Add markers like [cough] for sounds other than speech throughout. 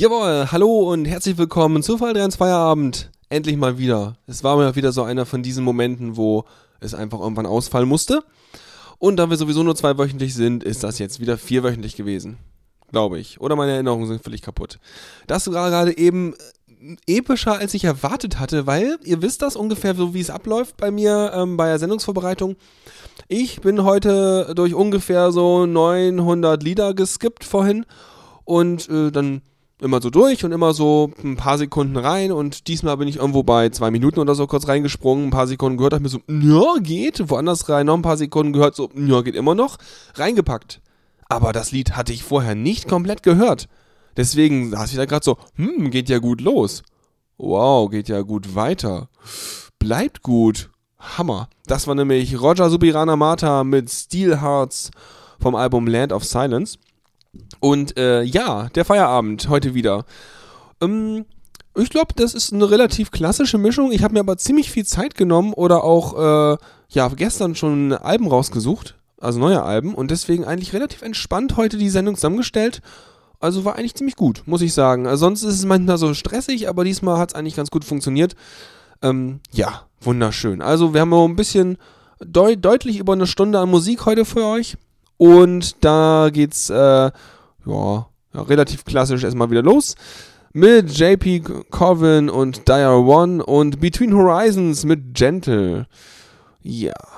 Jawohl, hallo und herzlich willkommen zu Fall 3 ins Feierabend. Endlich mal wieder. Es war mal wieder so einer von diesen Momenten, wo es einfach irgendwann ausfallen musste. Und da wir sowieso nur zweiwöchentlich sind, ist das jetzt wieder vierwöchentlich gewesen. Glaube ich. Oder meine Erinnerungen sind völlig kaputt. Das war gerade eben epischer, als ich erwartet hatte, weil ihr wisst das ungefähr so, wie es abläuft bei mir ähm, bei der Sendungsvorbereitung. Ich bin heute durch ungefähr so 900 Lieder geskippt vorhin und äh, dann immer so durch und immer so ein paar Sekunden rein und diesmal bin ich irgendwo bei zwei Minuten oder so kurz reingesprungen, ein paar Sekunden gehört, hab mir so, ja, geht, woanders rein, noch ein paar Sekunden gehört, so, ja, geht immer noch, reingepackt. Aber das Lied hatte ich vorher nicht komplett gehört. Deswegen saß ich da gerade so, hm, geht ja gut los. Wow, geht ja gut weiter. Bleibt gut. Hammer. Das war nämlich Roger Subirana Mata mit Steel Hearts vom Album Land of Silence. Und äh, ja, der Feierabend heute wieder. Ähm, ich glaube, das ist eine relativ klassische Mischung. Ich habe mir aber ziemlich viel Zeit genommen oder auch äh, ja gestern schon Alben rausgesucht, also neue Alben und deswegen eigentlich relativ entspannt heute die Sendung zusammengestellt. Also war eigentlich ziemlich gut, muss ich sagen. Also sonst ist es manchmal so stressig, aber diesmal hat es eigentlich ganz gut funktioniert. Ähm, ja, wunderschön. Also wir haben ein bisschen deut deutlich über eine Stunde an Musik heute für euch. Und da geht's äh, ja, ja, relativ klassisch erstmal wieder los. Mit JP Corvin und Dire One und Between Horizons mit Gentle. Ja. empty.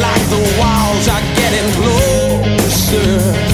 Like the walls are getting closer.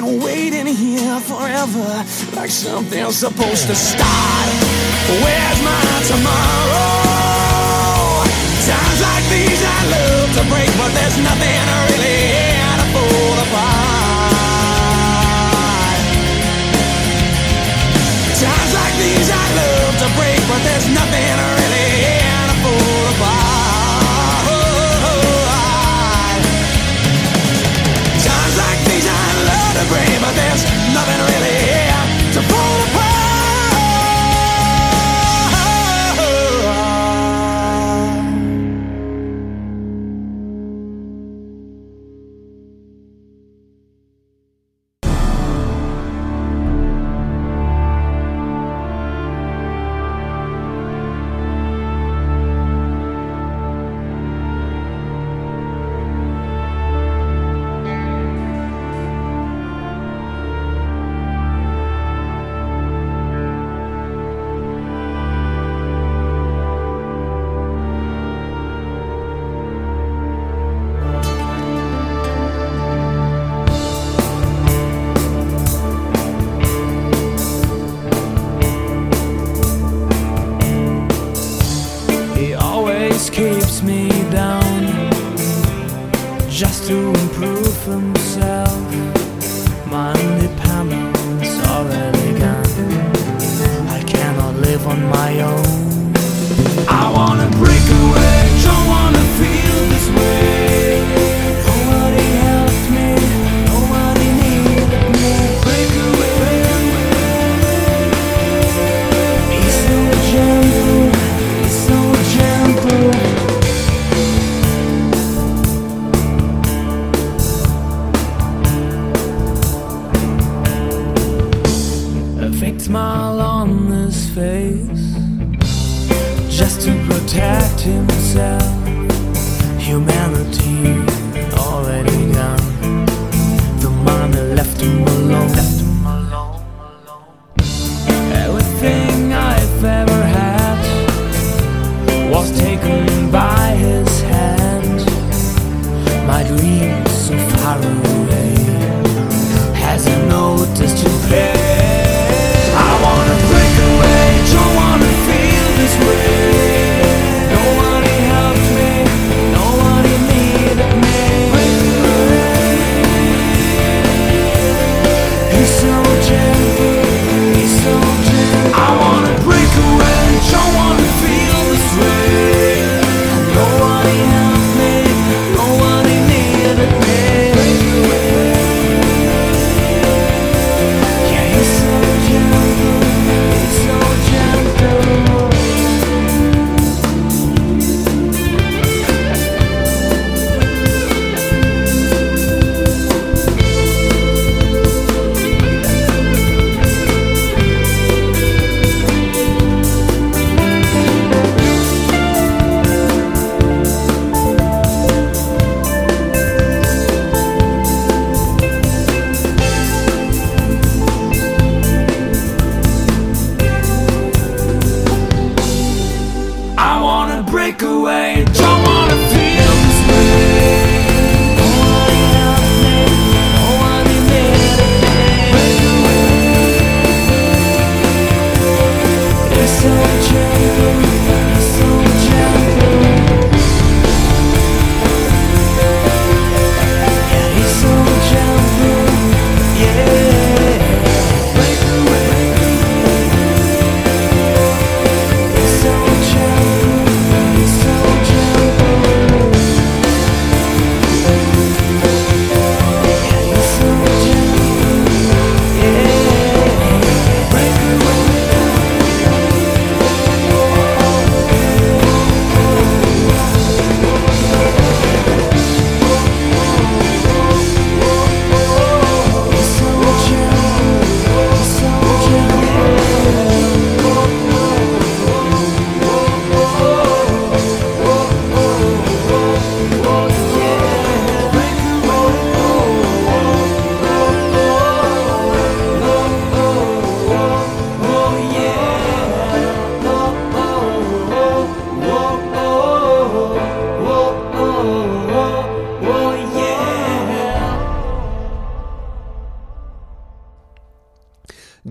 Been waiting here forever, like something's supposed to start. Where's my tomorrow? Times like these I love to break, but there's nothing really here to pull apart. Times like these I love to break, but there's nothing nothing real.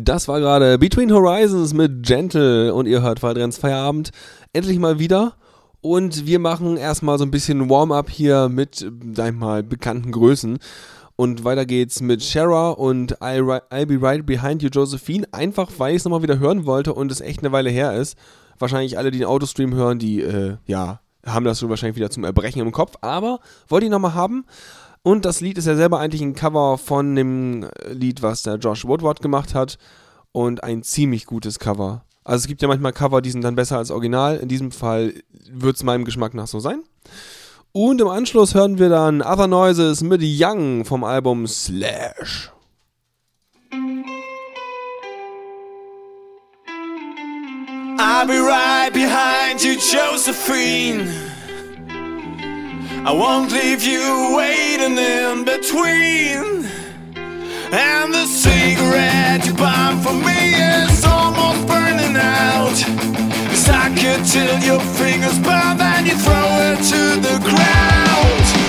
Das war gerade Between Horizons mit Gentle und ihr hört Waldrenns Feierabend endlich mal wieder. Und wir machen erstmal so ein bisschen Warm-up hier mit, sag ich mal, bekannten Größen. Und weiter geht's mit Shara und I'll, I'll Be Right Behind You, Josephine. Einfach, weil ich es nochmal wieder hören wollte und es echt eine Weile her ist. Wahrscheinlich alle, die den Autostream hören, die, äh, ja, haben das schon wahrscheinlich wieder zum Erbrechen im Kopf. Aber wollte ich nochmal haben. Und das Lied ist ja selber eigentlich ein Cover von dem äh, Lied, was der Josh Woodward gemacht hat. Und ein ziemlich gutes Cover. Also es gibt ja manchmal Cover, die sind dann besser als Original. In diesem Fall wird es meinem Geschmack nach so sein. Und im Anschluss hören wir dann Other Noises mit Young vom Album Slash. I'll be right behind you, Josephine. I won't leave you waiting in between. And the cigarette you bought for me is almost burning out. Suck it till your fingers burn, then you throw it to the ground.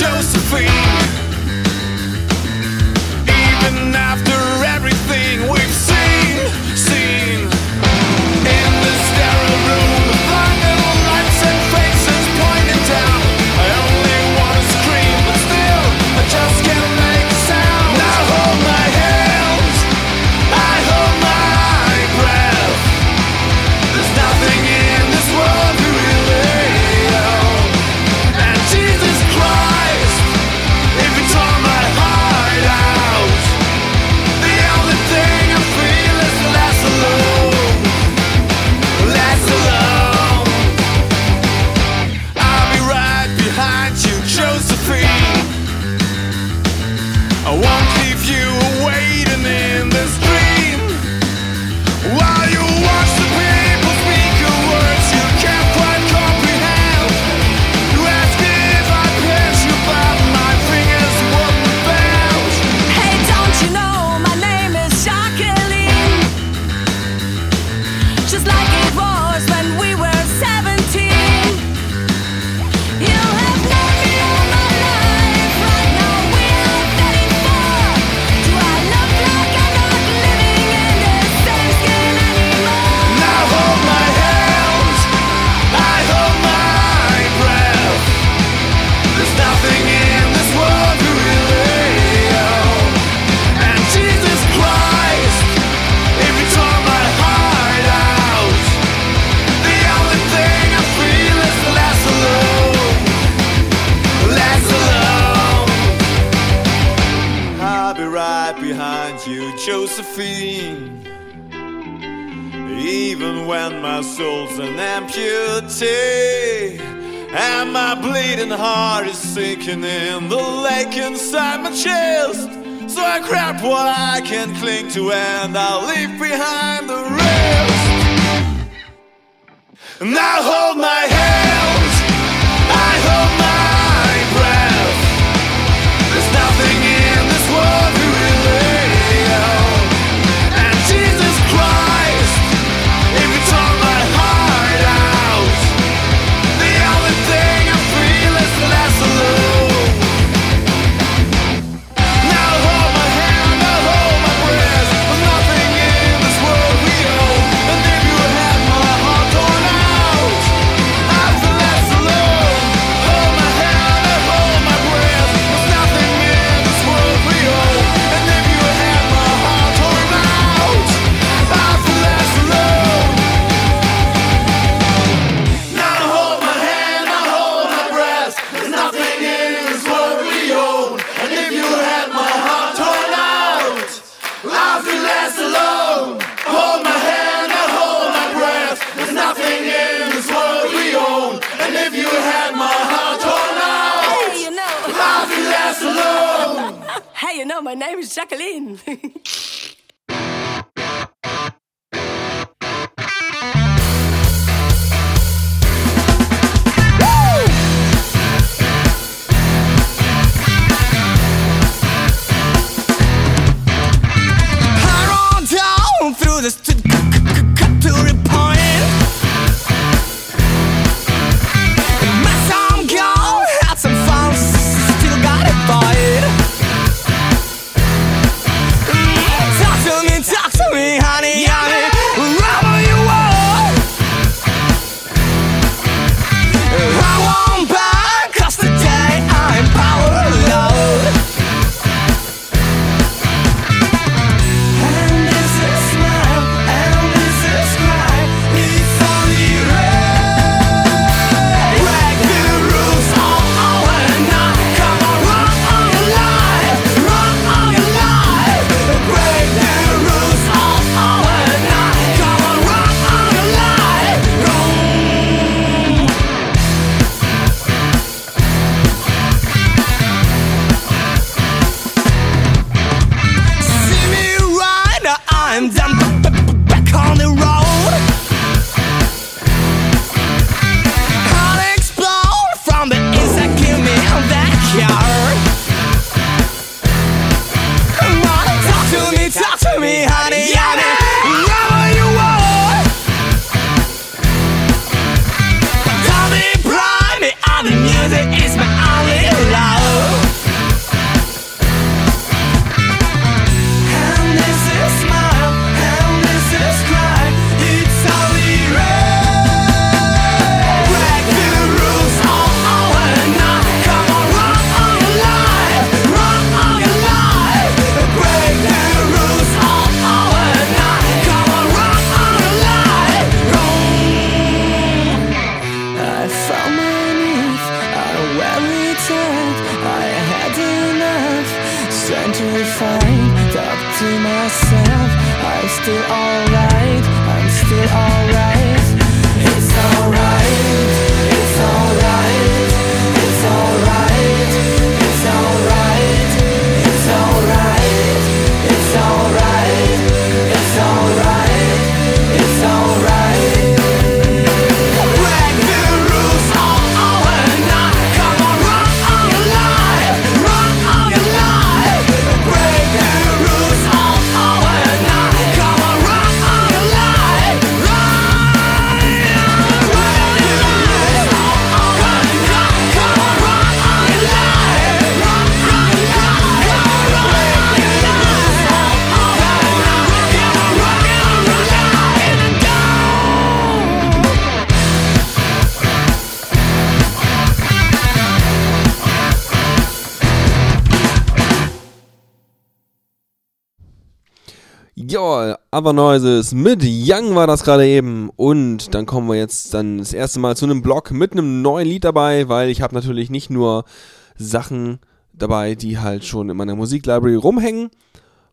Josephine. Josephine. Even when my soul's an amputee, and my bleeding heart is sinking in the lake inside my chest. So I grab what I can cling to, and I'll leave behind the rest. And I hold my head. Jacqueline. [laughs] me honey. Aber Noises mit Young war das gerade eben. Und dann kommen wir jetzt dann das erste Mal zu einem Blog mit einem neuen Lied dabei, weil ich habe natürlich nicht nur Sachen dabei, die halt schon in meiner Musiklibrary rumhängen,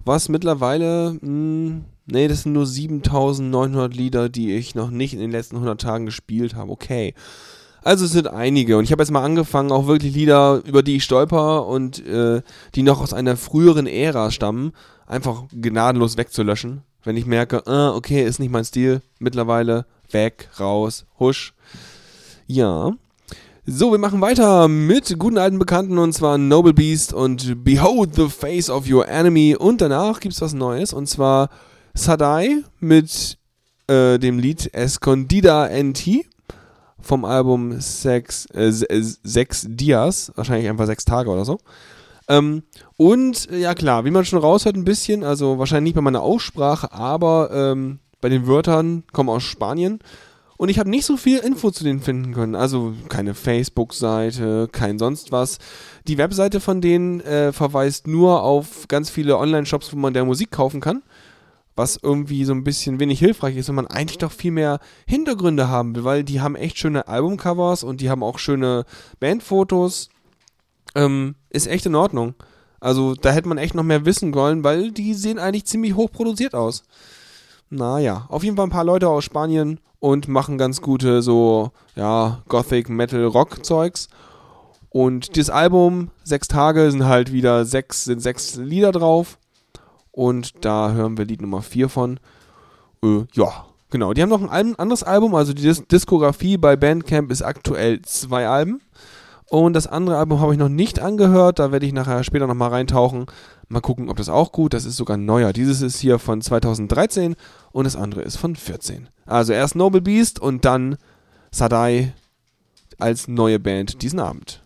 was mittlerweile, mh, nee, das sind nur 7900 Lieder, die ich noch nicht in den letzten 100 Tagen gespielt habe. Okay. Also es sind einige und ich habe jetzt mal angefangen, auch wirklich Lieder, über die ich stolper und äh, die noch aus einer früheren Ära stammen, einfach gnadenlos wegzulöschen, wenn ich merke, äh, okay, ist nicht mein Stil, mittlerweile weg, raus, husch. Ja. So, wir machen weiter mit guten alten Bekannten und zwar Noble Beast und Behold the Face of Your Enemy und danach gibt's was Neues und zwar Sadai mit äh, dem Lied Escondida NT vom Album Sex, äh, Se- Sechs Dias, wahrscheinlich einfach sechs Tage oder so. Ähm, und äh, ja klar, wie man schon raushört ein bisschen, also wahrscheinlich nicht bei meiner Aussprache, aber ähm, bei den Wörtern kommen aus Spanien. Und ich habe nicht so viel Info zu denen finden können. Also keine Facebook-Seite, kein sonst was. Die Webseite von denen äh, verweist nur auf ganz viele Online-Shops, wo man der Musik kaufen kann. Was irgendwie so ein bisschen wenig hilfreich ist, wenn man eigentlich doch viel mehr Hintergründe haben will, weil die haben echt schöne Albumcovers und die haben auch schöne Bandfotos. Ähm, ist echt in Ordnung. Also da hätte man echt noch mehr wissen wollen, weil die sehen eigentlich ziemlich hoch produziert aus. Naja, auf jeden Fall ein paar Leute aus Spanien und machen ganz gute so, ja, Gothic, Metal, Rock Zeugs. Und dieses Album, sechs Tage, sind halt wieder sechs, sind sechs Lieder drauf. Und da hören wir Lied Nummer vier von. Äh, ja, genau. Die haben noch ein anderes Album, also die Dis Diskografie bei Bandcamp ist aktuell zwei Alben. Und das andere Album habe ich noch nicht angehört, da werde ich nachher später nochmal reintauchen. Mal gucken, ob das auch gut, das ist sogar neuer. Dieses ist hier von 2013 und das andere ist von 14. Also erst Noble Beast und dann Sadai als neue Band diesen Abend.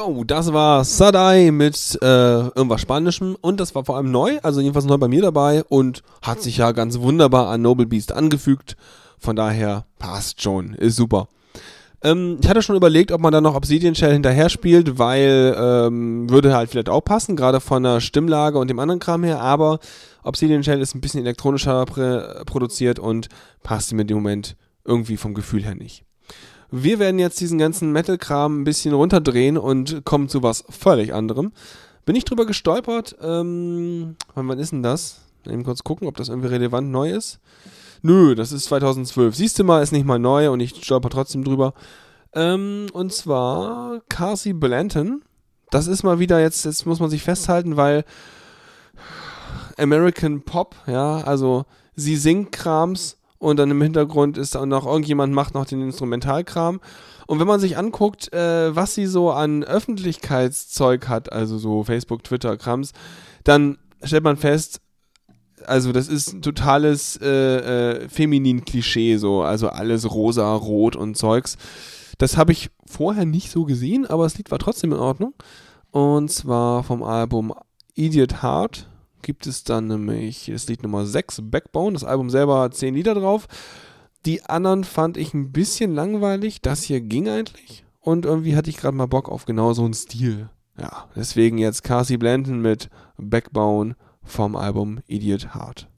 Jo, das war Sadai mit äh, irgendwas Spanischem und das war vor allem neu, also jedenfalls neu bei mir dabei und hat sich ja ganz wunderbar an Noble Beast angefügt. Von daher passt schon, ist super. Ähm, ich hatte schon überlegt, ob man da noch Obsidian Shell hinterher spielt, weil ähm, würde halt vielleicht auch passen, gerade von der Stimmlage und dem anderen Kram her, aber Obsidian Shell ist ein bisschen elektronischer produziert und passt mir dem Moment irgendwie vom Gefühl her nicht. Wir werden jetzt diesen ganzen Metal-Kram ein bisschen runterdrehen und kommen zu was völlig anderem. Bin ich drüber gestolpert, ähm, wann, wann ist denn das? Eben kurz gucken, ob das irgendwie relevant neu ist. Nö, das ist 2012. Siehst du mal, ist nicht mal neu und ich stolper trotzdem drüber. Ähm, und zwar Carsey Blanton. Das ist mal wieder jetzt, jetzt muss man sich festhalten, weil American Pop, ja, also sie singt Krams und dann im Hintergrund ist da noch irgendjemand macht noch den Instrumentalkram. Und wenn man sich anguckt, äh, was sie so an Öffentlichkeitszeug hat, also so Facebook, Twitter, Krams, dann stellt man fest, also das ist ein totales äh, äh, feminin-Klischee, so, also alles rosa, rot und Zeugs. Das habe ich vorher nicht so gesehen, aber das Lied war trotzdem in Ordnung. Und zwar vom Album Idiot Heart gibt es dann nämlich das Lied Nummer 6, Backbone. Das Album selber hat 10 Lieder drauf. Die anderen fand ich ein bisschen langweilig. Das hier ging eigentlich. Und irgendwie hatte ich gerade mal Bock auf genau so einen Stil. Ja, deswegen jetzt Cassie Blanton mit Backbone vom Album Idiot Heart.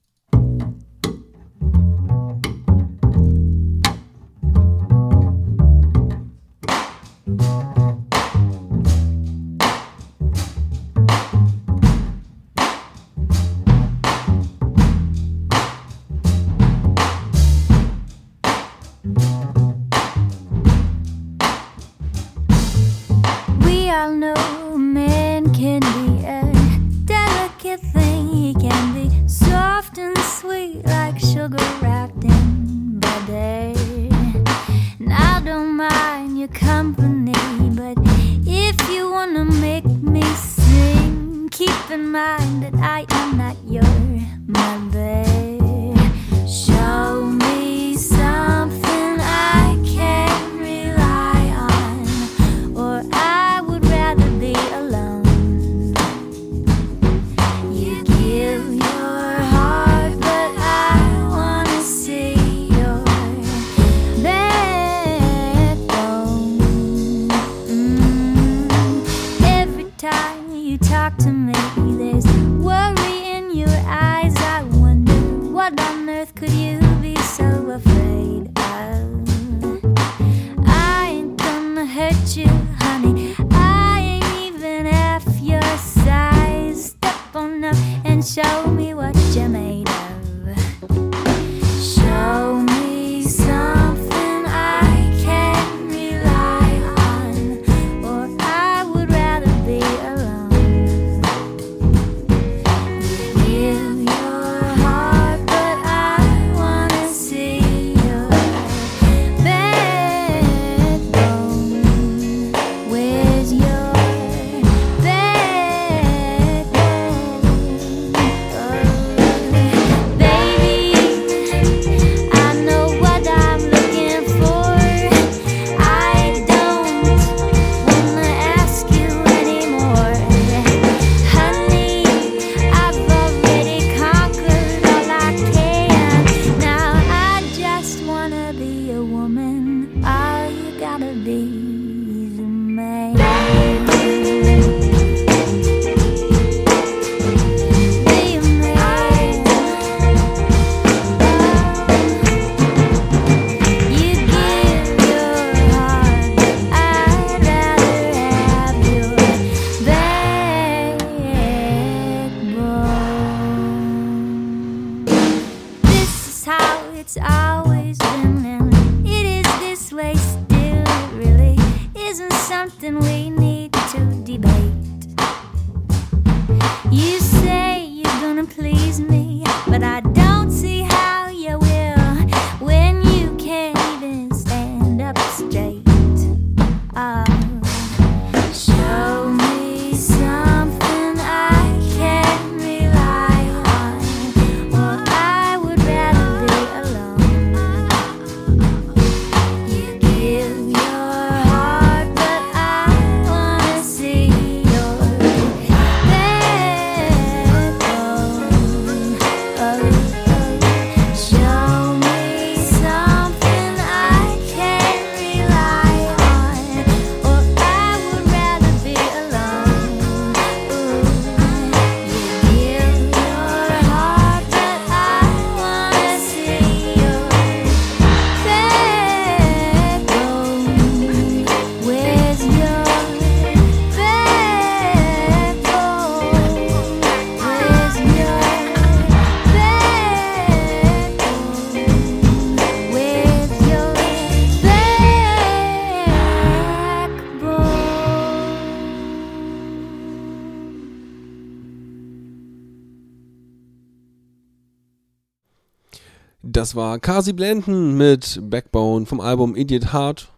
Das war Kasi Blenden mit Backbone vom Album Idiot Heart.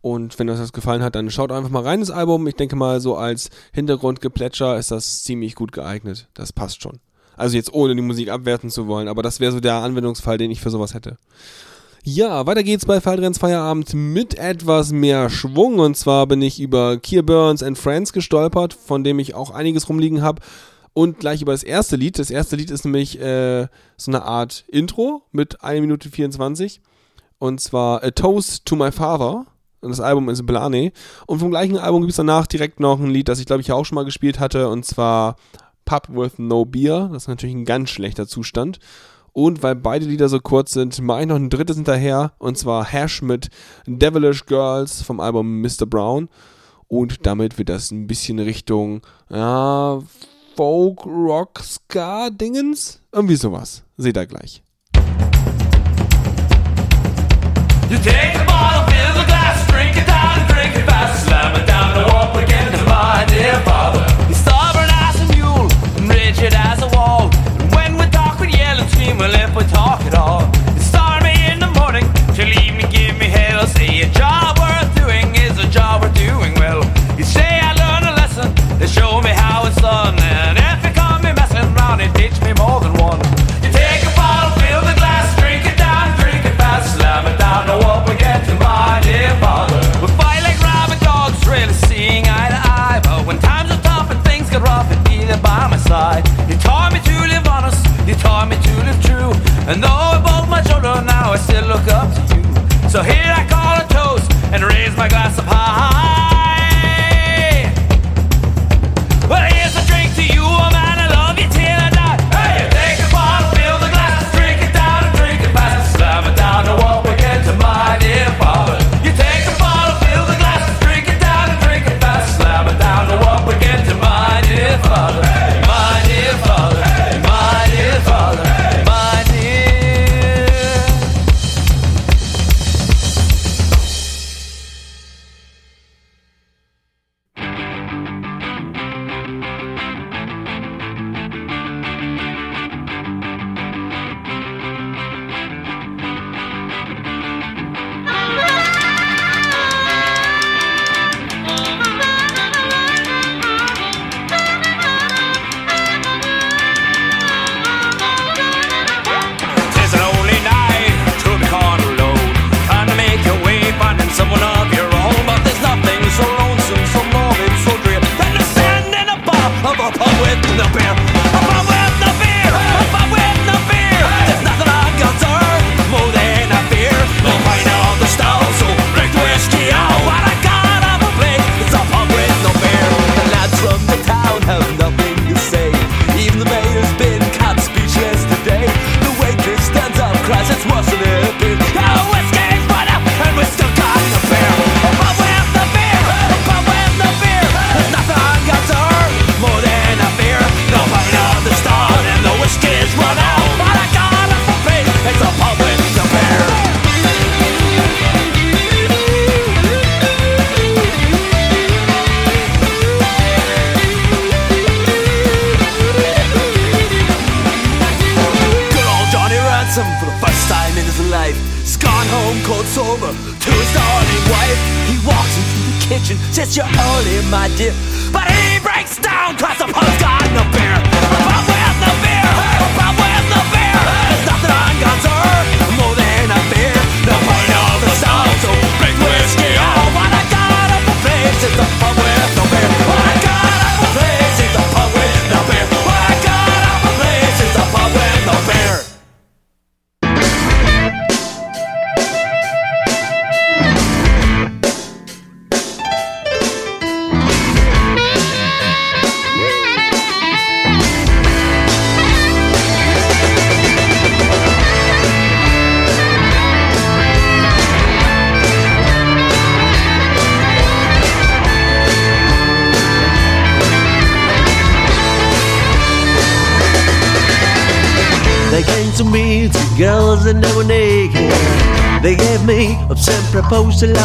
Und wenn euch das gefallen hat, dann schaut einfach mal rein ins Album. Ich denke mal, so als Hintergrundgeplätscher ist das ziemlich gut geeignet. Das passt schon. Also jetzt ohne die Musik abwerten zu wollen, aber das wäre so der Anwendungsfall, den ich für sowas hätte. Ja, weiter geht's bei Fallrenns Feierabend mit etwas mehr Schwung. Und zwar bin ich über Keir Burns and Friends gestolpert, von dem ich auch einiges rumliegen habe. Und gleich über das erste Lied. Das erste Lied ist nämlich äh, so eine Art Intro mit 1 Minute 24. Und zwar A Toast to My Father. Und das Album ist Blane. Und vom gleichen Album gibt es danach direkt noch ein Lied, das ich glaube ich auch schon mal gespielt hatte. Und zwar Pub with No Beer. Das ist natürlich ein ganz schlechter Zustand. Und weil beide Lieder so kurz sind, mache ich noch ein drittes hinterher. Und zwar Hash mit Devilish Girls vom Album Mr. Brown. Und damit wird das ein bisschen Richtung ja, Folk, Rock, Ska, Dingens. Irgendwie sowas. Seht ihr gleich. You take the bottle, fill the glass, drink it down, drink it fast, slam it down, go up again to my dear father. Teach me more than one. You take a bottle, fill the glass, drink it down, drink it fast, slam it down, my dear father. We fight like rabid dogs, really seeing eye to eye. But when times are tough and things get rough, there by my side. You taught me to live honest, you taught me to live true. And though both now, I still look up to you. So here I call a toast and raise my glass up high.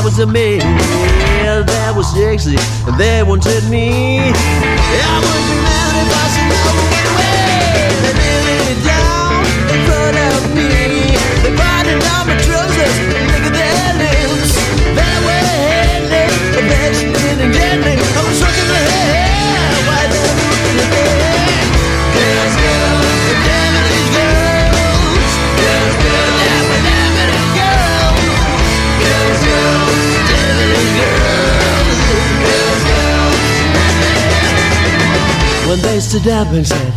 Was a man. happens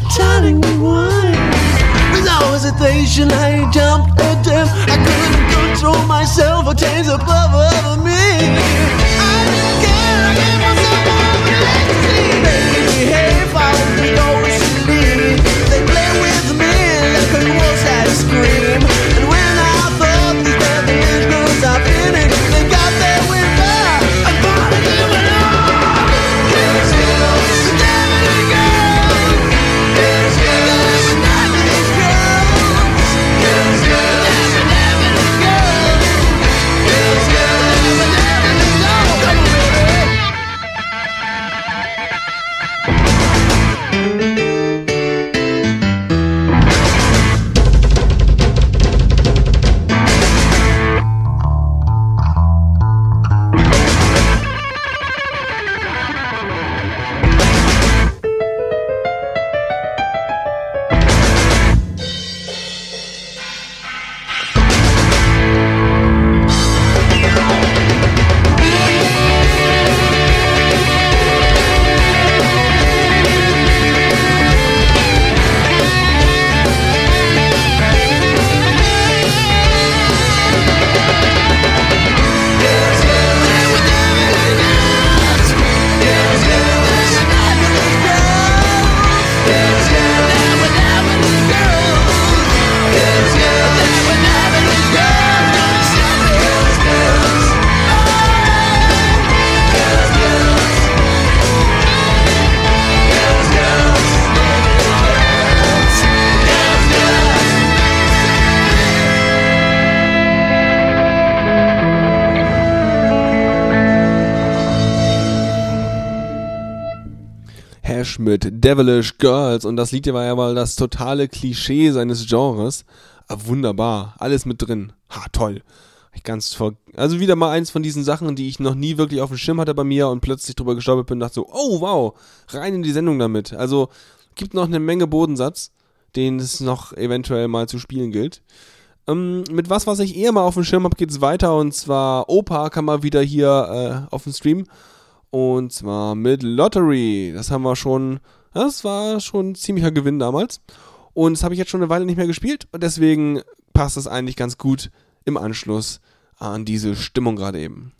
Devilish Girls und das Lied war ja mal das totale Klischee seines Genres. Aber wunderbar, alles mit drin. Ha, toll. Ich ganz ver also wieder mal eins von diesen Sachen, die ich noch nie wirklich auf dem Schirm hatte bei mir und plötzlich drüber gestolpert bin und dachte so, oh wow, rein in die Sendung damit. Also gibt noch eine Menge Bodensatz, den es noch eventuell mal zu spielen gilt. Ähm, mit was, was ich eher mal auf dem Schirm habe, geht es weiter und zwar Opa kam mal wieder hier äh, auf dem Stream und zwar mit Lottery. Das haben wir schon, das war schon ein ziemlicher Gewinn damals. Und das habe ich jetzt schon eine Weile nicht mehr gespielt. Und deswegen passt das eigentlich ganz gut im Anschluss an diese Stimmung gerade eben.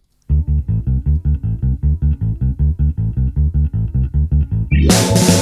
А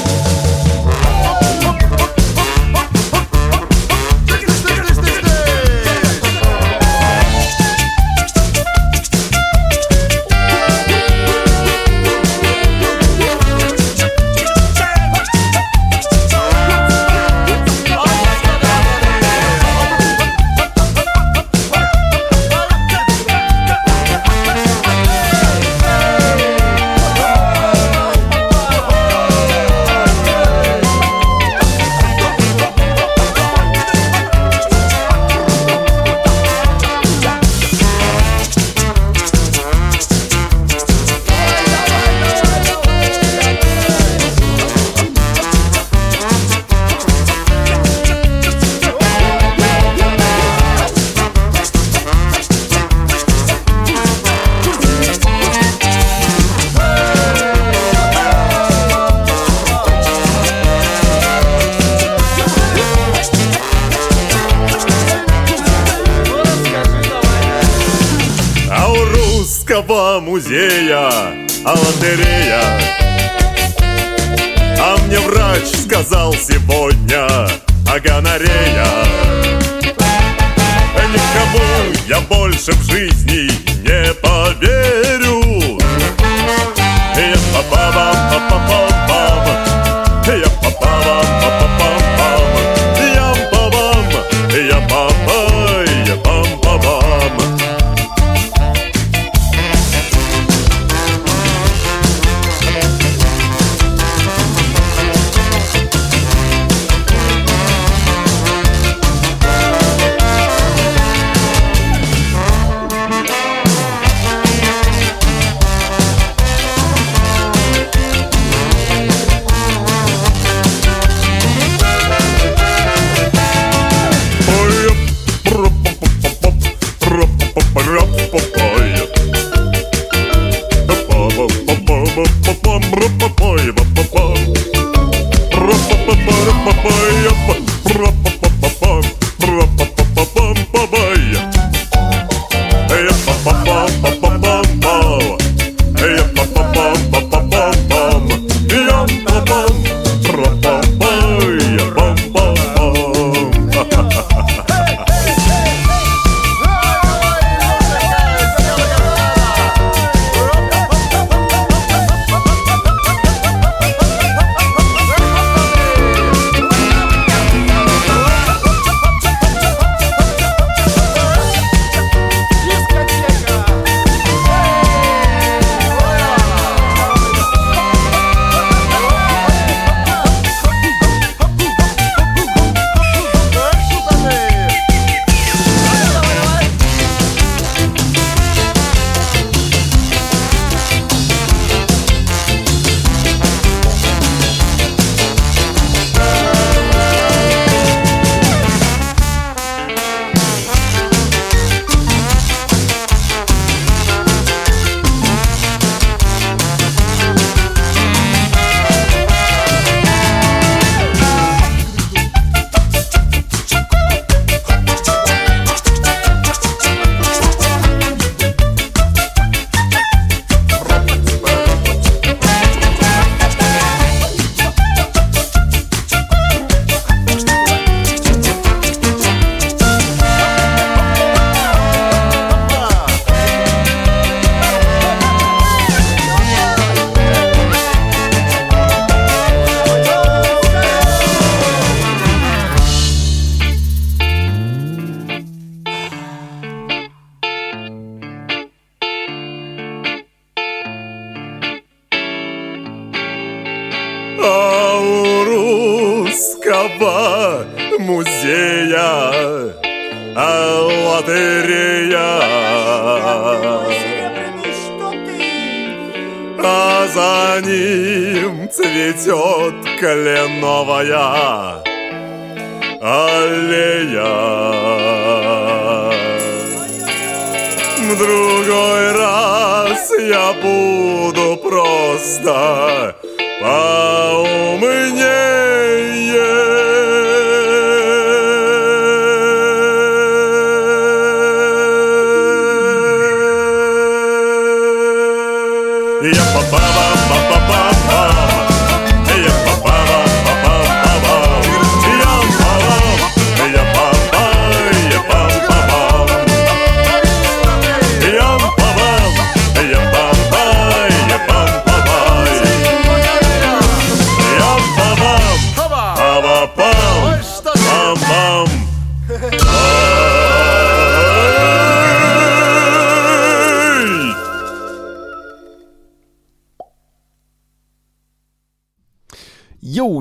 русского музея а лотерея. А мне врач сказал сегодня о гонорея. Никому я больше в жизни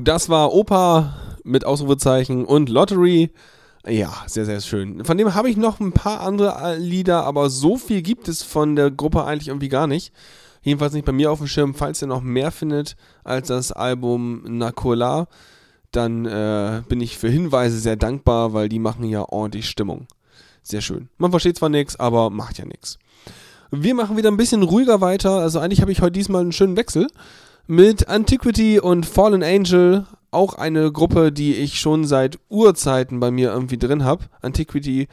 das war Opa mit Ausrufezeichen und Lottery. Ja, sehr, sehr schön. Von dem habe ich noch ein paar andere äh, Lieder, aber so viel gibt es von der Gruppe eigentlich irgendwie gar nicht. Jedenfalls nicht bei mir auf dem Schirm. Falls ihr noch mehr findet als das Album Nakola, dann äh, bin ich für Hinweise sehr dankbar, weil die machen ja ordentlich Stimmung. Sehr schön. Man versteht zwar nichts, aber macht ja nichts. Wir machen wieder ein bisschen ruhiger weiter. Also eigentlich habe ich heute diesmal einen schönen Wechsel mit Antiquity und Fallen Angel. Auch eine Gruppe, die ich schon seit Urzeiten bei mir irgendwie drin habe. Antiquity,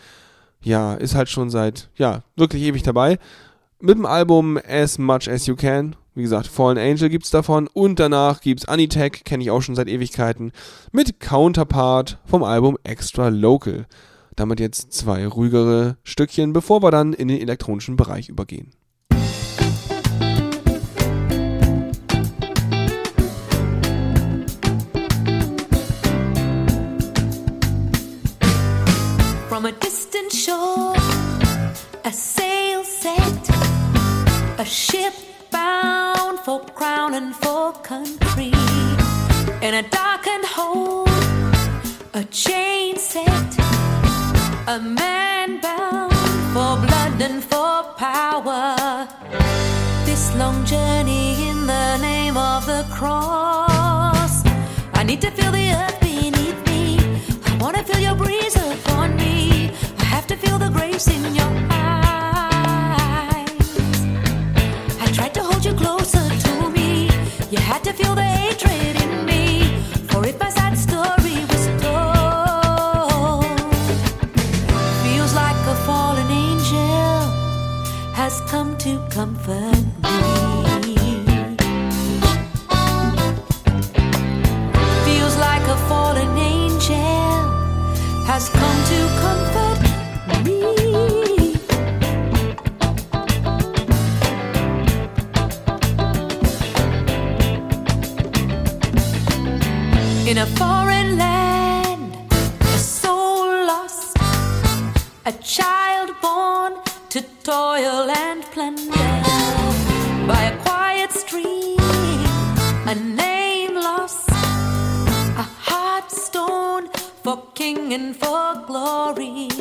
ja, ist halt schon seit, ja, wirklich ewig dabei. Mit dem Album As Much As You Can. Wie gesagt, Fallen Angel gibt's davon. Und danach gibt's Anitech, kenne ich auch schon seit Ewigkeiten. Mit Counterpart vom Album Extra Local. Damit jetzt zwei ruhigere Stückchen, bevor wir dann in den elektronischen Bereich übergehen. A distant shore, a sail set, a ship bound for crown and for country. In a darkened hold, a chain set, a man bound for blood and for power. This long journey in the name of the cross. I need to feel the earth wanna feel your breeze upon me. I have to feel the grace in your eyes. I tried to hold you closer to me. You had to feel the hatred in me. For if my sad story was told, feels like a fallen angel has come to comfort has come to comfort me. In a foreign land, a soul lost, a child born to toil and plunder. for glory.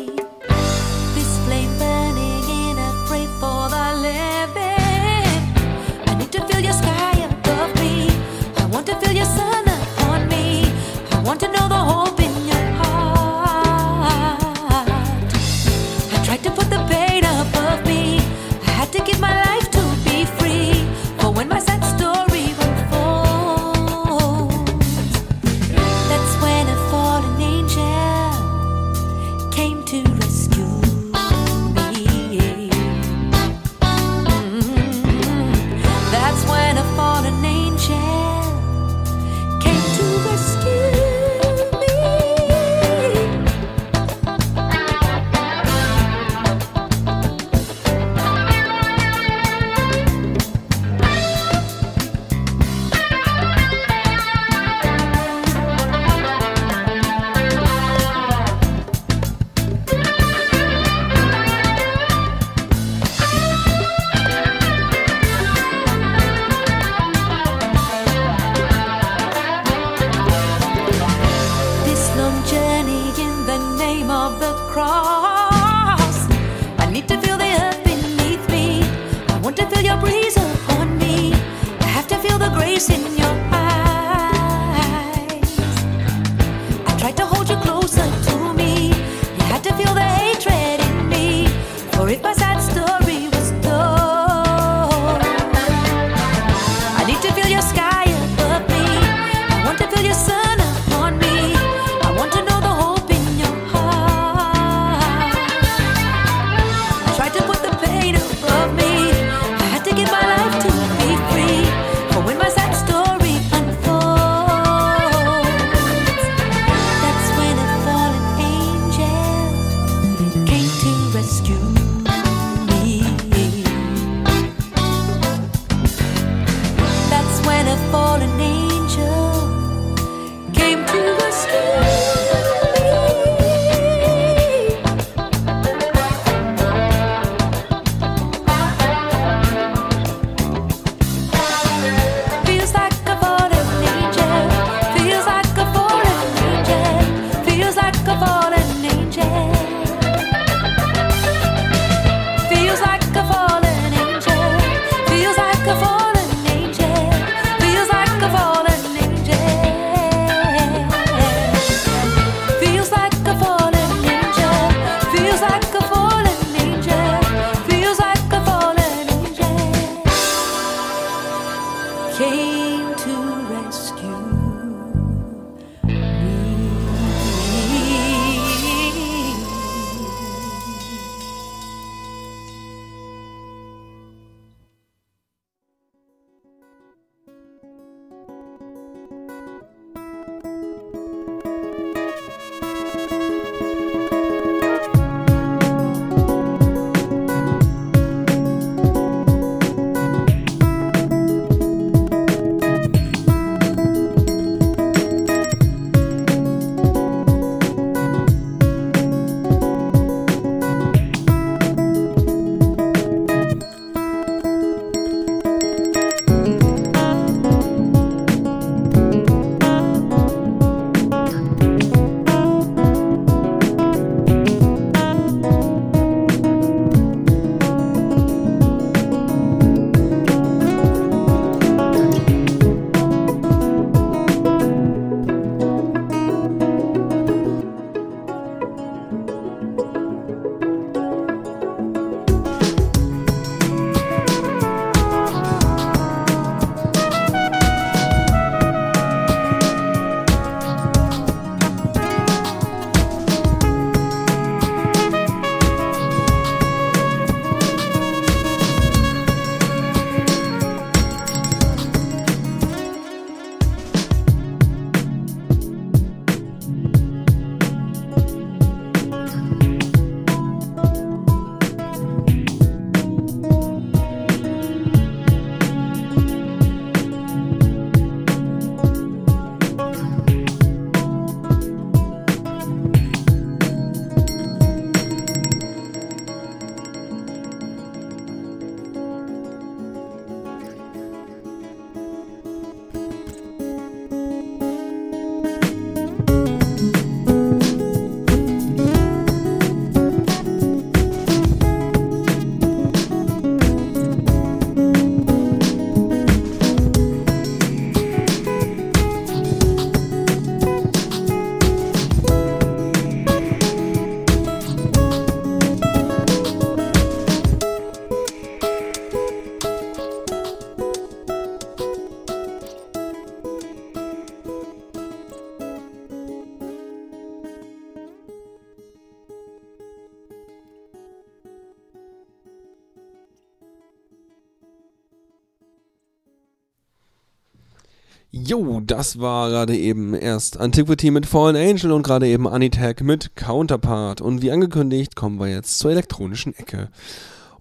Jo, das war gerade eben erst Antiquity mit Fallen Angel und gerade eben Anitag mit Counterpart. Und wie angekündigt, kommen wir jetzt zur elektronischen Ecke.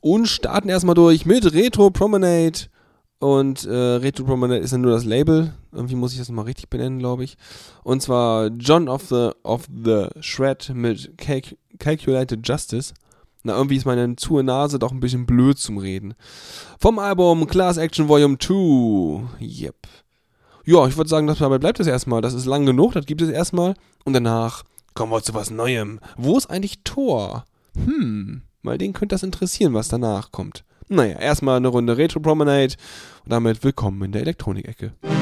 Und starten erstmal durch mit Retro Promenade. Und äh, Retro Promenade ist ja nur das Label. Irgendwie muss ich das mal richtig benennen, glaube ich. Und zwar John of the, of the Shred mit Calc Calculated Justice. Na, irgendwie ist meine zu Nase doch ein bisschen blöd zum Reden. Vom Album Class Action Volume 2. Yep ja, ich würde sagen, dabei bleibt es erstmal. Das ist lang genug, das gibt es erstmal. Und danach kommen wir zu was Neuem. Wo ist eigentlich Thor? Hm, mal den könnte das interessieren, was danach kommt. Naja, erstmal eine Runde Retro Promenade und damit willkommen in der Elektronikecke. ecke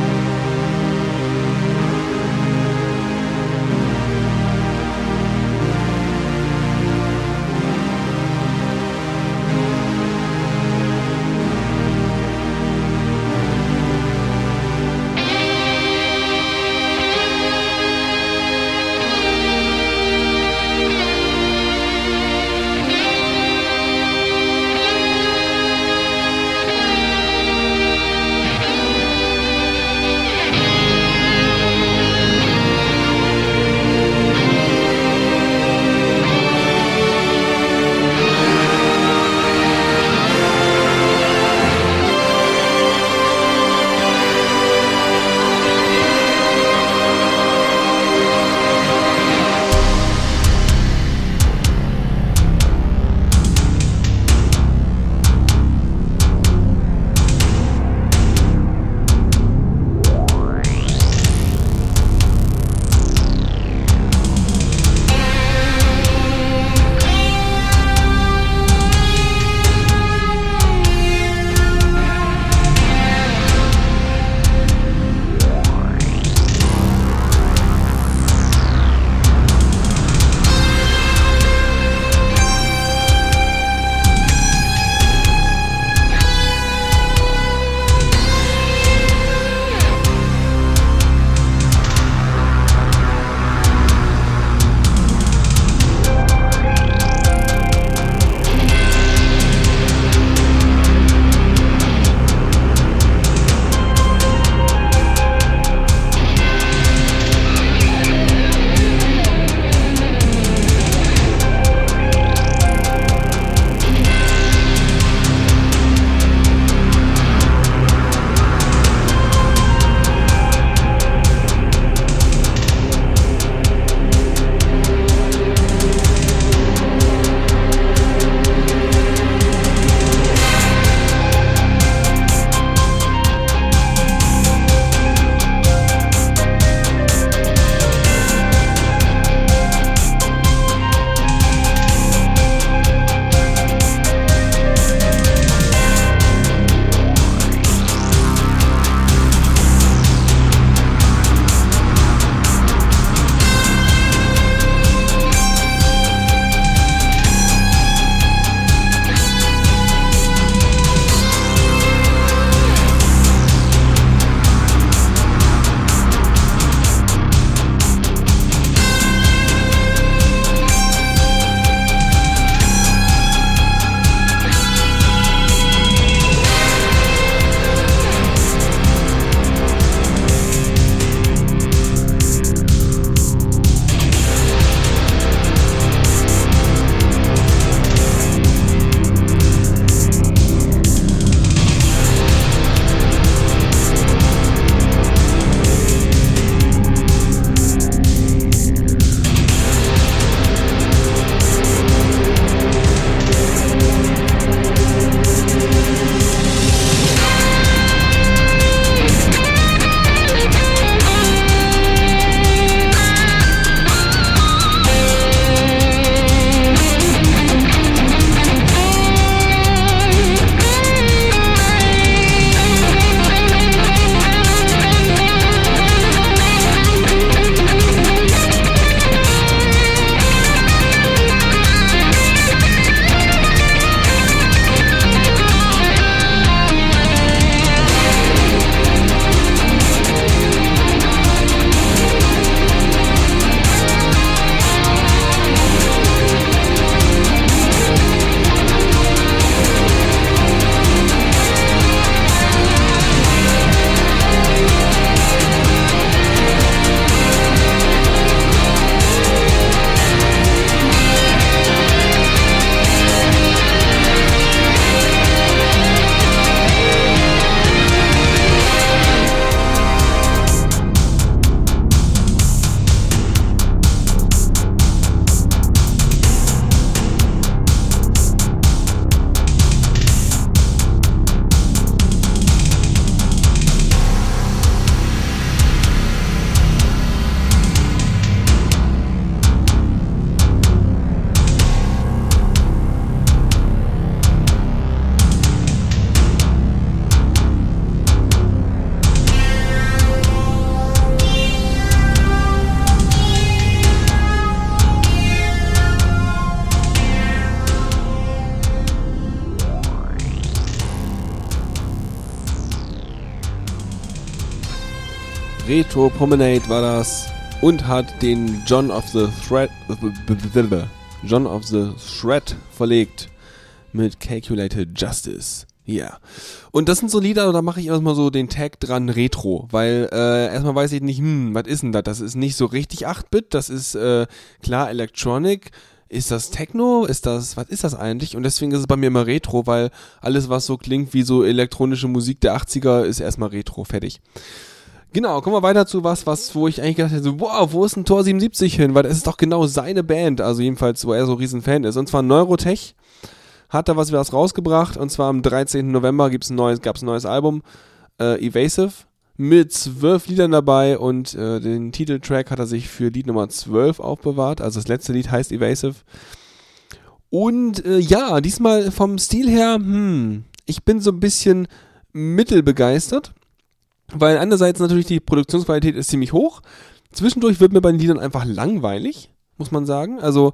Retro Promenade war das und hat den John of the Thread John of the Thread verlegt mit Calculated Justice. Ja. Und das sind so Lieder, da mache ich erstmal so den Tag dran Retro, weil äh, erstmal weiß ich nicht, hm, was ist denn das? Das ist nicht so richtig 8-Bit, das ist äh, klar Electronic. Ist das Techno? Ist das, was ist das eigentlich? Und deswegen ist es bei mir immer Retro, weil alles, was so klingt wie so elektronische Musik der 80er, ist erstmal Retro, fertig. Genau, kommen wir weiter zu was, was, wo ich eigentlich gedacht hätte, so, wow, wo ist ein Tor 77 hin? Weil das ist doch genau seine Band, also jedenfalls, wo er so riesen Fan ist. Und zwar Neurotech hat da was, was rausgebracht. Und zwar am 13. November gibt's ein neues, gab's ein neues Album, äh, Evasive, mit zwölf Liedern dabei und äh, den Titeltrack hat er sich für Lied Nummer 12 aufbewahrt. Also das letzte Lied heißt Evasive. Und äh, ja, diesmal vom Stil her, hm, ich bin so ein bisschen mittelbegeistert, weil einerseits natürlich die Produktionsqualität ist ziemlich hoch. Zwischendurch wird mir bei den Liedern einfach langweilig, muss man sagen. Also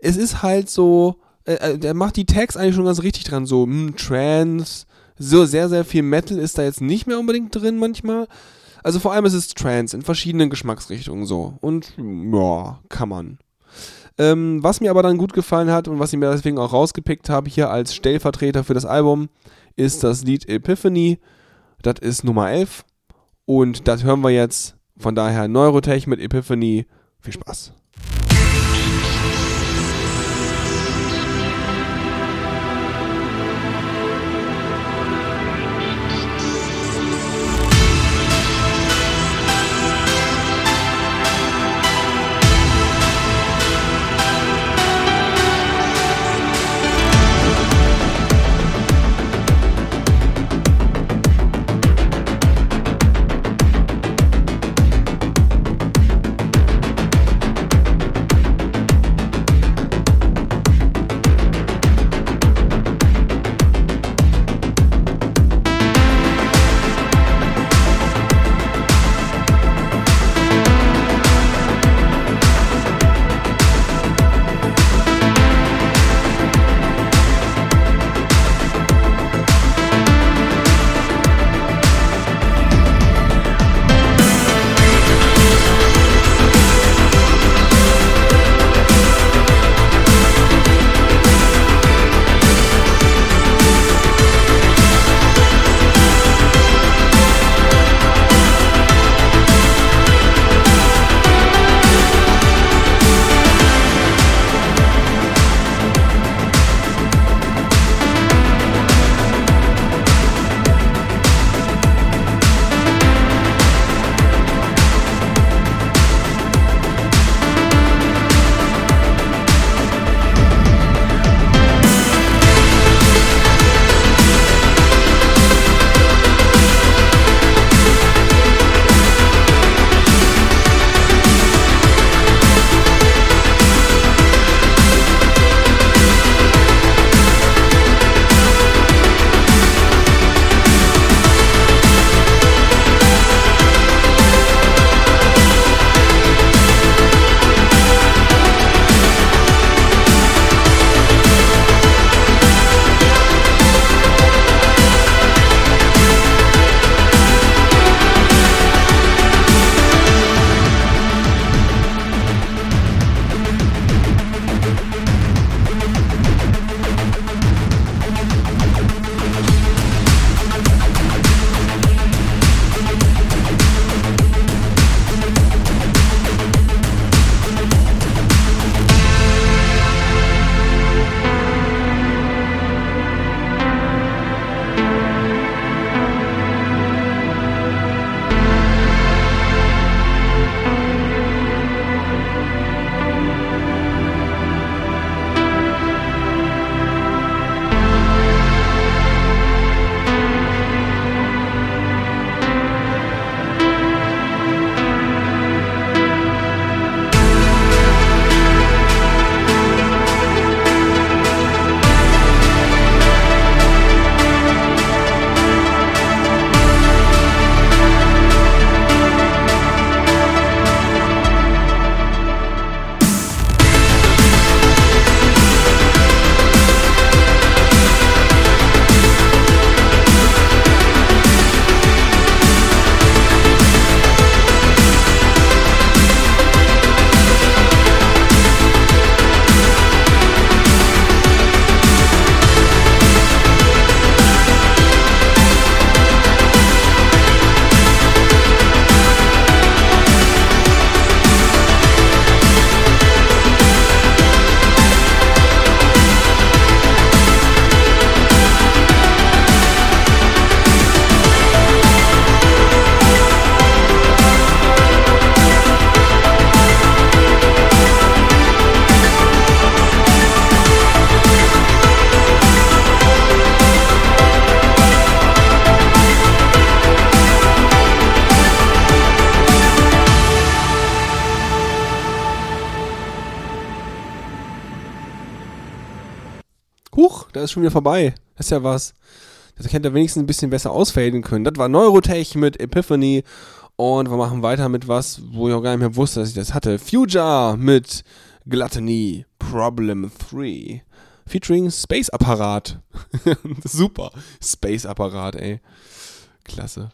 es ist halt so, äh, äh, der macht die Tags eigentlich schon ganz richtig dran, so hm, Trance, so sehr, sehr viel Metal ist da jetzt nicht mehr unbedingt drin manchmal. Also vor allem ist es Trance in verschiedenen Geschmacksrichtungen so. Und ja, kann man. Ähm, was mir aber dann gut gefallen hat und was ich mir deswegen auch rausgepickt habe hier als Stellvertreter für das Album, ist das Lied Epiphany. Das ist Nummer 11. Und das hören wir jetzt. Von daher Neurotech mit Epiphany. Viel Spaß. Ist schon wieder vorbei. Das ist ja was. Das hätte wenigstens ein bisschen besser ausfaden können. Das war Neurotech mit Epiphany. Und wir machen weiter mit was, wo ich auch gar nicht mehr wusste, dass ich das hatte. Future mit Gluttony Problem 3. Featuring Space Apparat. [laughs] Super. Space Apparat, ey. Klasse.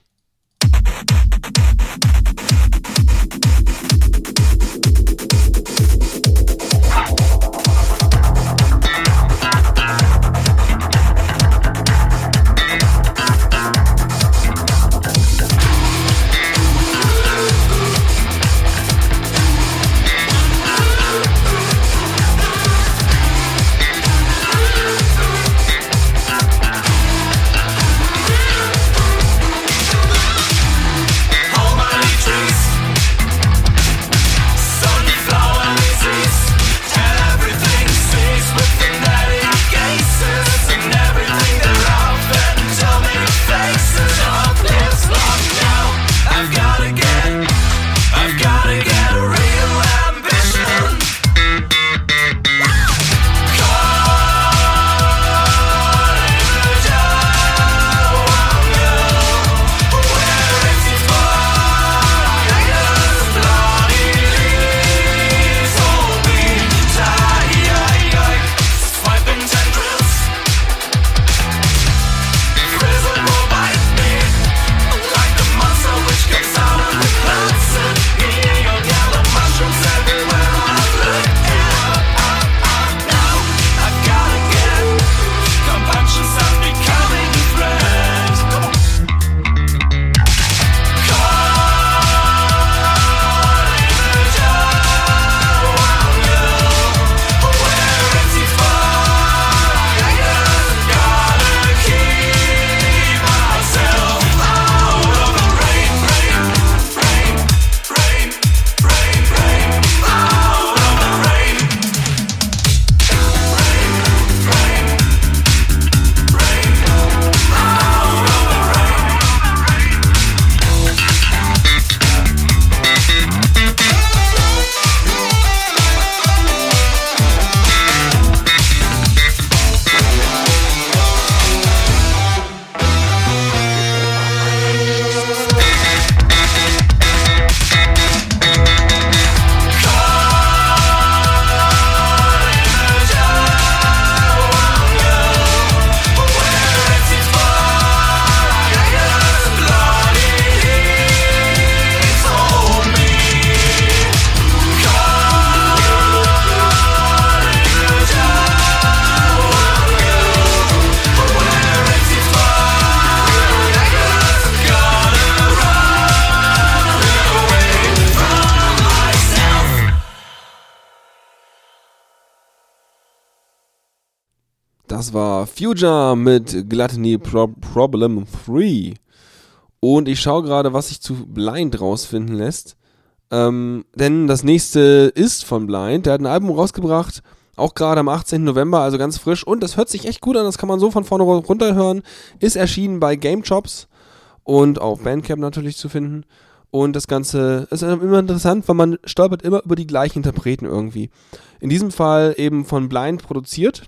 Future mit Gluttony Pro Problem 3. Und ich schaue gerade, was sich zu Blind rausfinden lässt. Ähm, denn das nächste ist von Blind. Der hat ein Album rausgebracht, auch gerade am 18. November, also ganz frisch. Und das hört sich echt gut an, das kann man so von vorne runter hören. Ist erschienen bei Game Chops und auf Bandcamp natürlich zu finden. Und das Ganze ist immer interessant, weil man stolpert immer über die gleichen Interpreten irgendwie. In diesem Fall eben von Blind produziert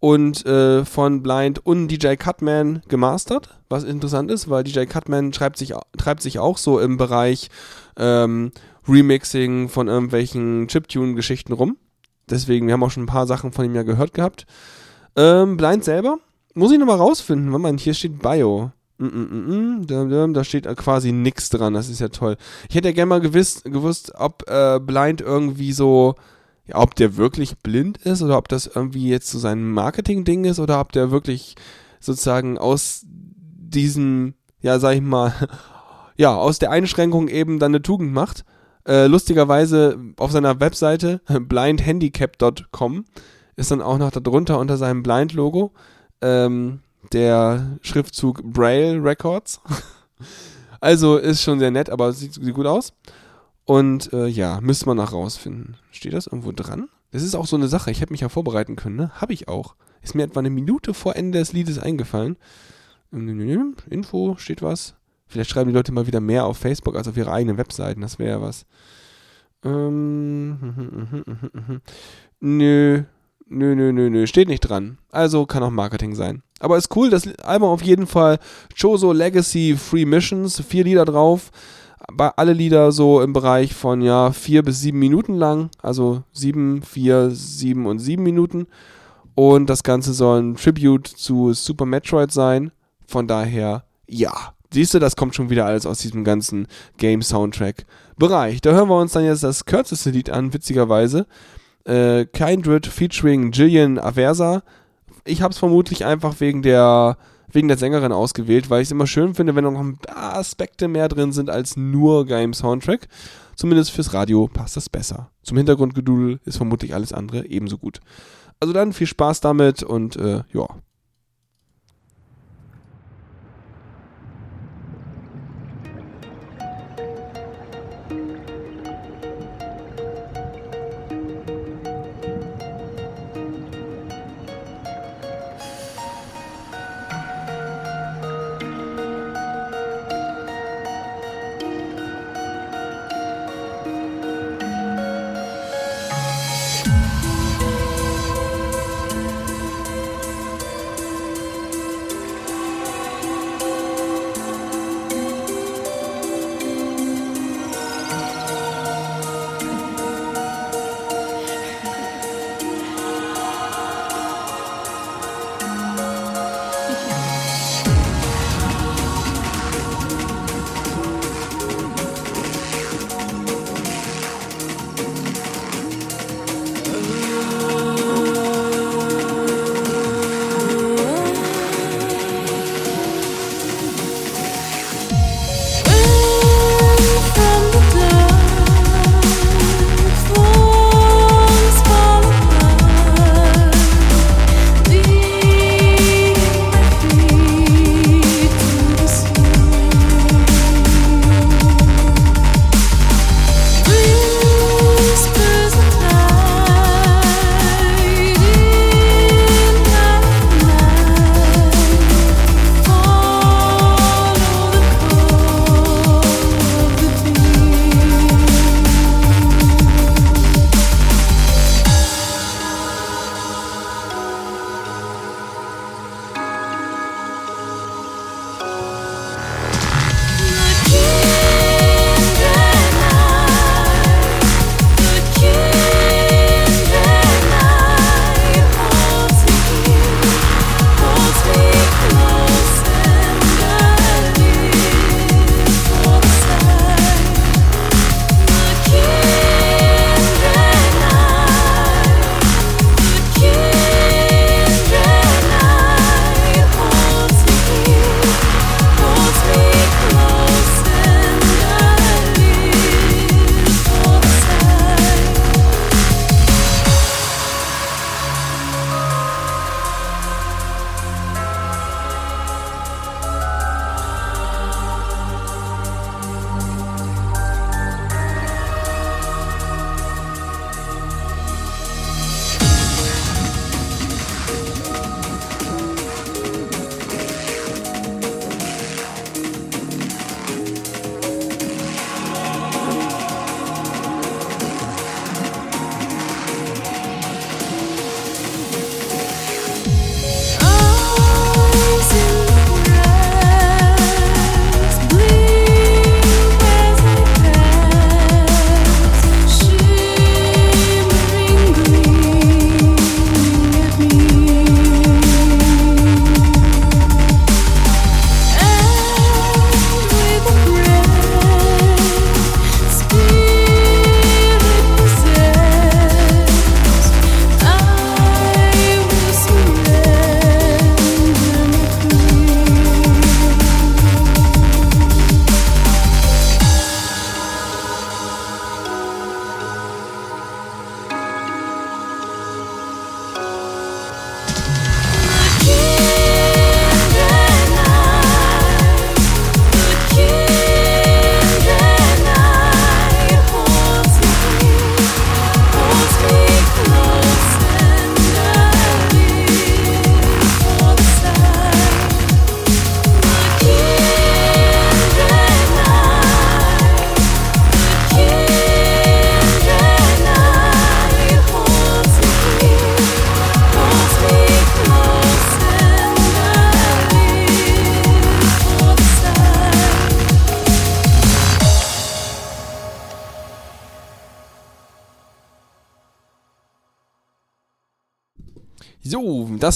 und äh, von Blind und DJ Cutman gemastert, was interessant ist, weil DJ Cutman treibt sich, treibt sich auch so im Bereich ähm, Remixing von irgendwelchen Chiptune-Geschichten rum. Deswegen, wir haben auch schon ein paar Sachen von ihm ja gehört gehabt. Ähm, Blind selber, muss ich nochmal rausfinden, wenn man, hier steht Bio. Mm, mm, mm, da steht quasi nix dran, das ist ja toll. Ich hätte ja gerne mal gewiss, gewusst, ob äh, Blind irgendwie so ja, ob der wirklich blind ist oder ob das irgendwie jetzt so sein Marketing-Ding ist oder ob der wirklich sozusagen aus diesem, ja, sag ich mal, [laughs] ja, aus der Einschränkung eben dann eine Tugend macht. Äh, lustigerweise auf seiner Webseite [laughs] blindhandicap.com ist dann auch noch darunter unter seinem Blind-Logo ähm, der Schriftzug Braille Records. [laughs] also ist schon sehr nett, aber sieht, sieht gut aus. Und äh, ja, müsste man noch rausfinden. Steht das irgendwo dran? Das ist auch so eine Sache. Ich hätte mich ja vorbereiten können, ne? Habe ich auch. Ist mir etwa eine Minute vor Ende des Liedes eingefallen. Info, steht was. Vielleicht schreiben die Leute mal wieder mehr auf Facebook als auf ihre eigenen Webseiten. Das wäre ja was. Ähm, nö, Nö, nö, nö, nö, steht nicht dran. Also kann auch Marketing sein. Aber ist cool, das Album auf jeden Fall Chozo Legacy Free Missions, vier Lieder drauf. Alle Lieder so im Bereich von ja vier bis sieben Minuten lang, also sieben, vier, sieben und sieben Minuten. Und das Ganze soll ein Tribute zu Super Metroid sein. Von daher, ja. Siehst du, das kommt schon wieder alles aus diesem ganzen Game-Soundtrack-Bereich. Da hören wir uns dann jetzt das kürzeste Lied an, witzigerweise. Äh, Kindred featuring Jillian Aversa. Ich habe es vermutlich einfach wegen der, wegen der Sängerin ausgewählt, weil ich es immer schön finde, wenn noch ein paar Aspekte mehr drin sind als nur Game-Soundtrack. Zumindest fürs Radio passt das besser. Zum Hintergrundgedudel ist vermutlich alles andere ebenso gut. Also dann viel Spaß damit und äh, ja.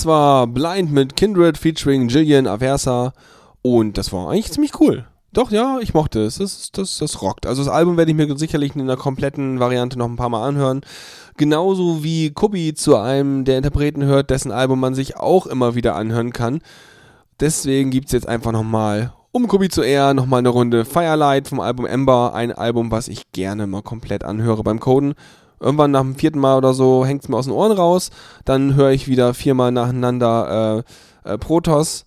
Das war Blind mit Kindred featuring Jillian Aversa und das war eigentlich ziemlich cool. Doch, ja, ich mochte es. Das, das, das rockt. Also das Album werde ich mir sicherlich in der kompletten Variante noch ein paar Mal anhören. Genauso wie Kubi zu einem der Interpreten hört, dessen Album man sich auch immer wieder anhören kann. Deswegen gibt's jetzt einfach nochmal, um Kubi zu ehren, nochmal eine Runde Firelight vom Album Ember. Ein Album, was ich gerne mal komplett anhöre beim Coden. Irgendwann nach dem vierten Mal oder so hängt's mir aus den Ohren raus. Dann höre ich wieder viermal nacheinander äh, äh, Protoss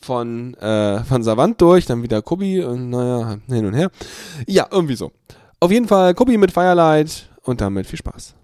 von, äh, von Savant durch, dann wieder Kubi und naja, hin und her. Ja, irgendwie so. Auf jeden Fall Kubi mit Firelight und damit viel Spaß.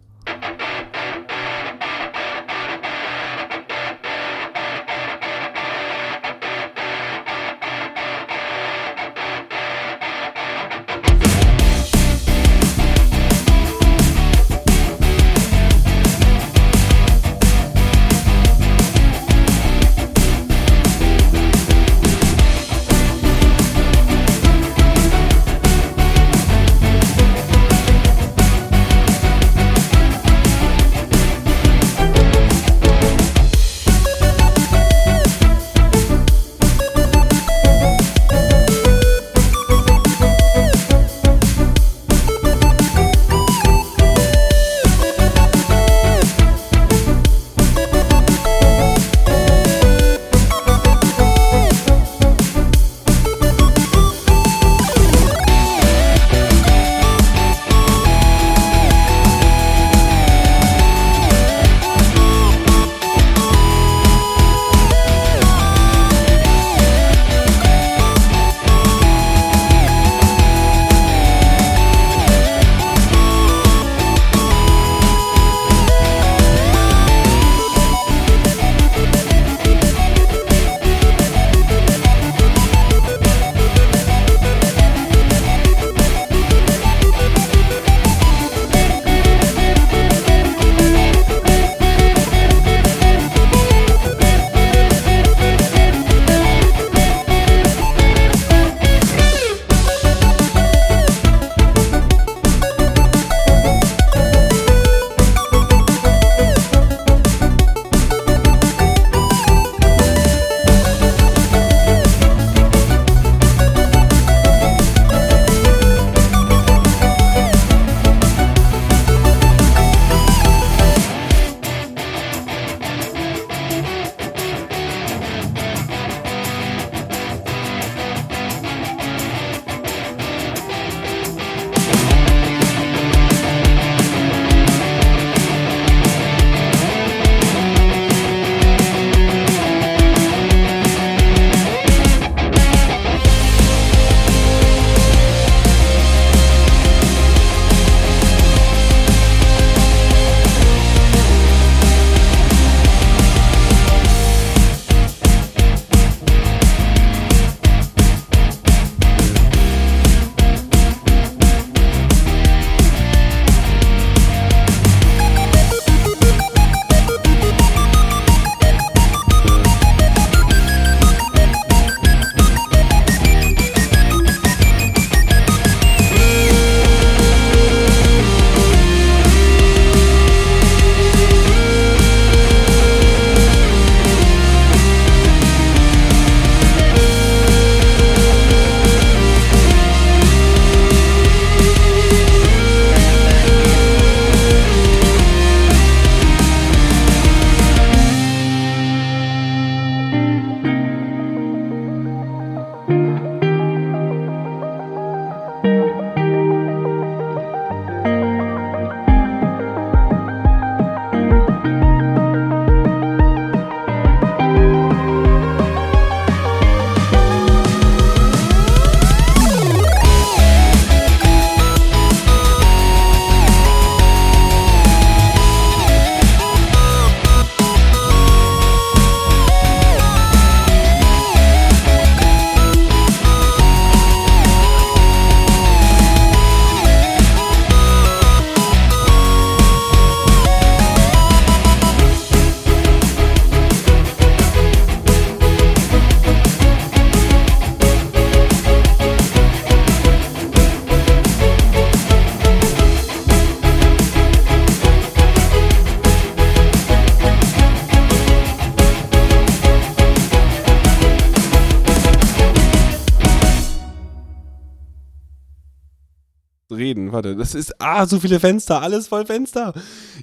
Ah, so viele Fenster, alles voll Fenster.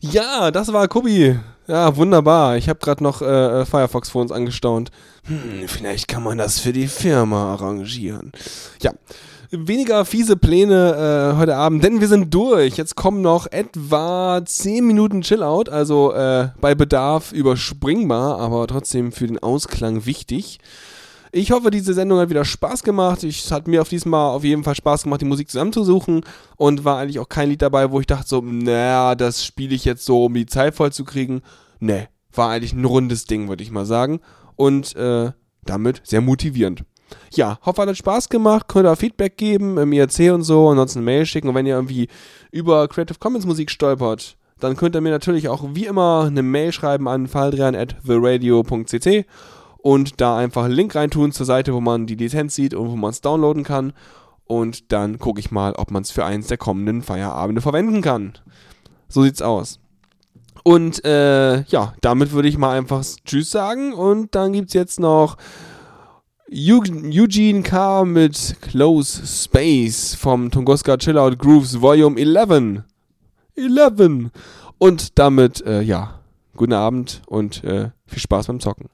Ja, das war Kubi. Ja, wunderbar. Ich habe gerade noch äh, Firefox vor uns angestaunt. Hm, vielleicht kann man das für die Firma arrangieren. Ja, weniger fiese Pläne äh, heute Abend, denn wir sind durch. Jetzt kommen noch etwa 10 Minuten Chillout, also äh, bei Bedarf überspringbar, aber trotzdem für den Ausklang wichtig. Ich hoffe, diese Sendung hat wieder Spaß gemacht. Ich, es hat mir auf diesmal auf jeden Fall Spaß gemacht, die Musik zusammenzusuchen und war eigentlich auch kein Lied dabei, wo ich dachte so, naja, das spiele ich jetzt so, um die Zeit voll zu kriegen. Nee, war eigentlich ein rundes Ding, würde ich mal sagen. Und äh, damit sehr motivierend. Ja, hoffe, hat Spaß gemacht. Könnt ihr Feedback geben, mir erzählen und so, ansonsten eine Mail schicken. Und wenn ihr irgendwie über Creative Commons Musik stolpert, dann könnt ihr mir natürlich auch wie immer eine Mail schreiben an faldrian.theradio.cc und da einfach einen Link reintun zur Seite, wo man die Lizenz sieht und wo man es downloaden kann. Und dann gucke ich mal, ob man es für eins der kommenden Feierabende verwenden kann. So sieht's aus. Und äh, ja, damit würde ich mal einfach Tschüss sagen. Und dann gibt's jetzt noch Eu- Eugene K. mit Close Space vom Tunguska Chillout Grooves Volume 11. 11. Und damit, äh, ja, guten Abend und äh, viel Spaß beim Zocken.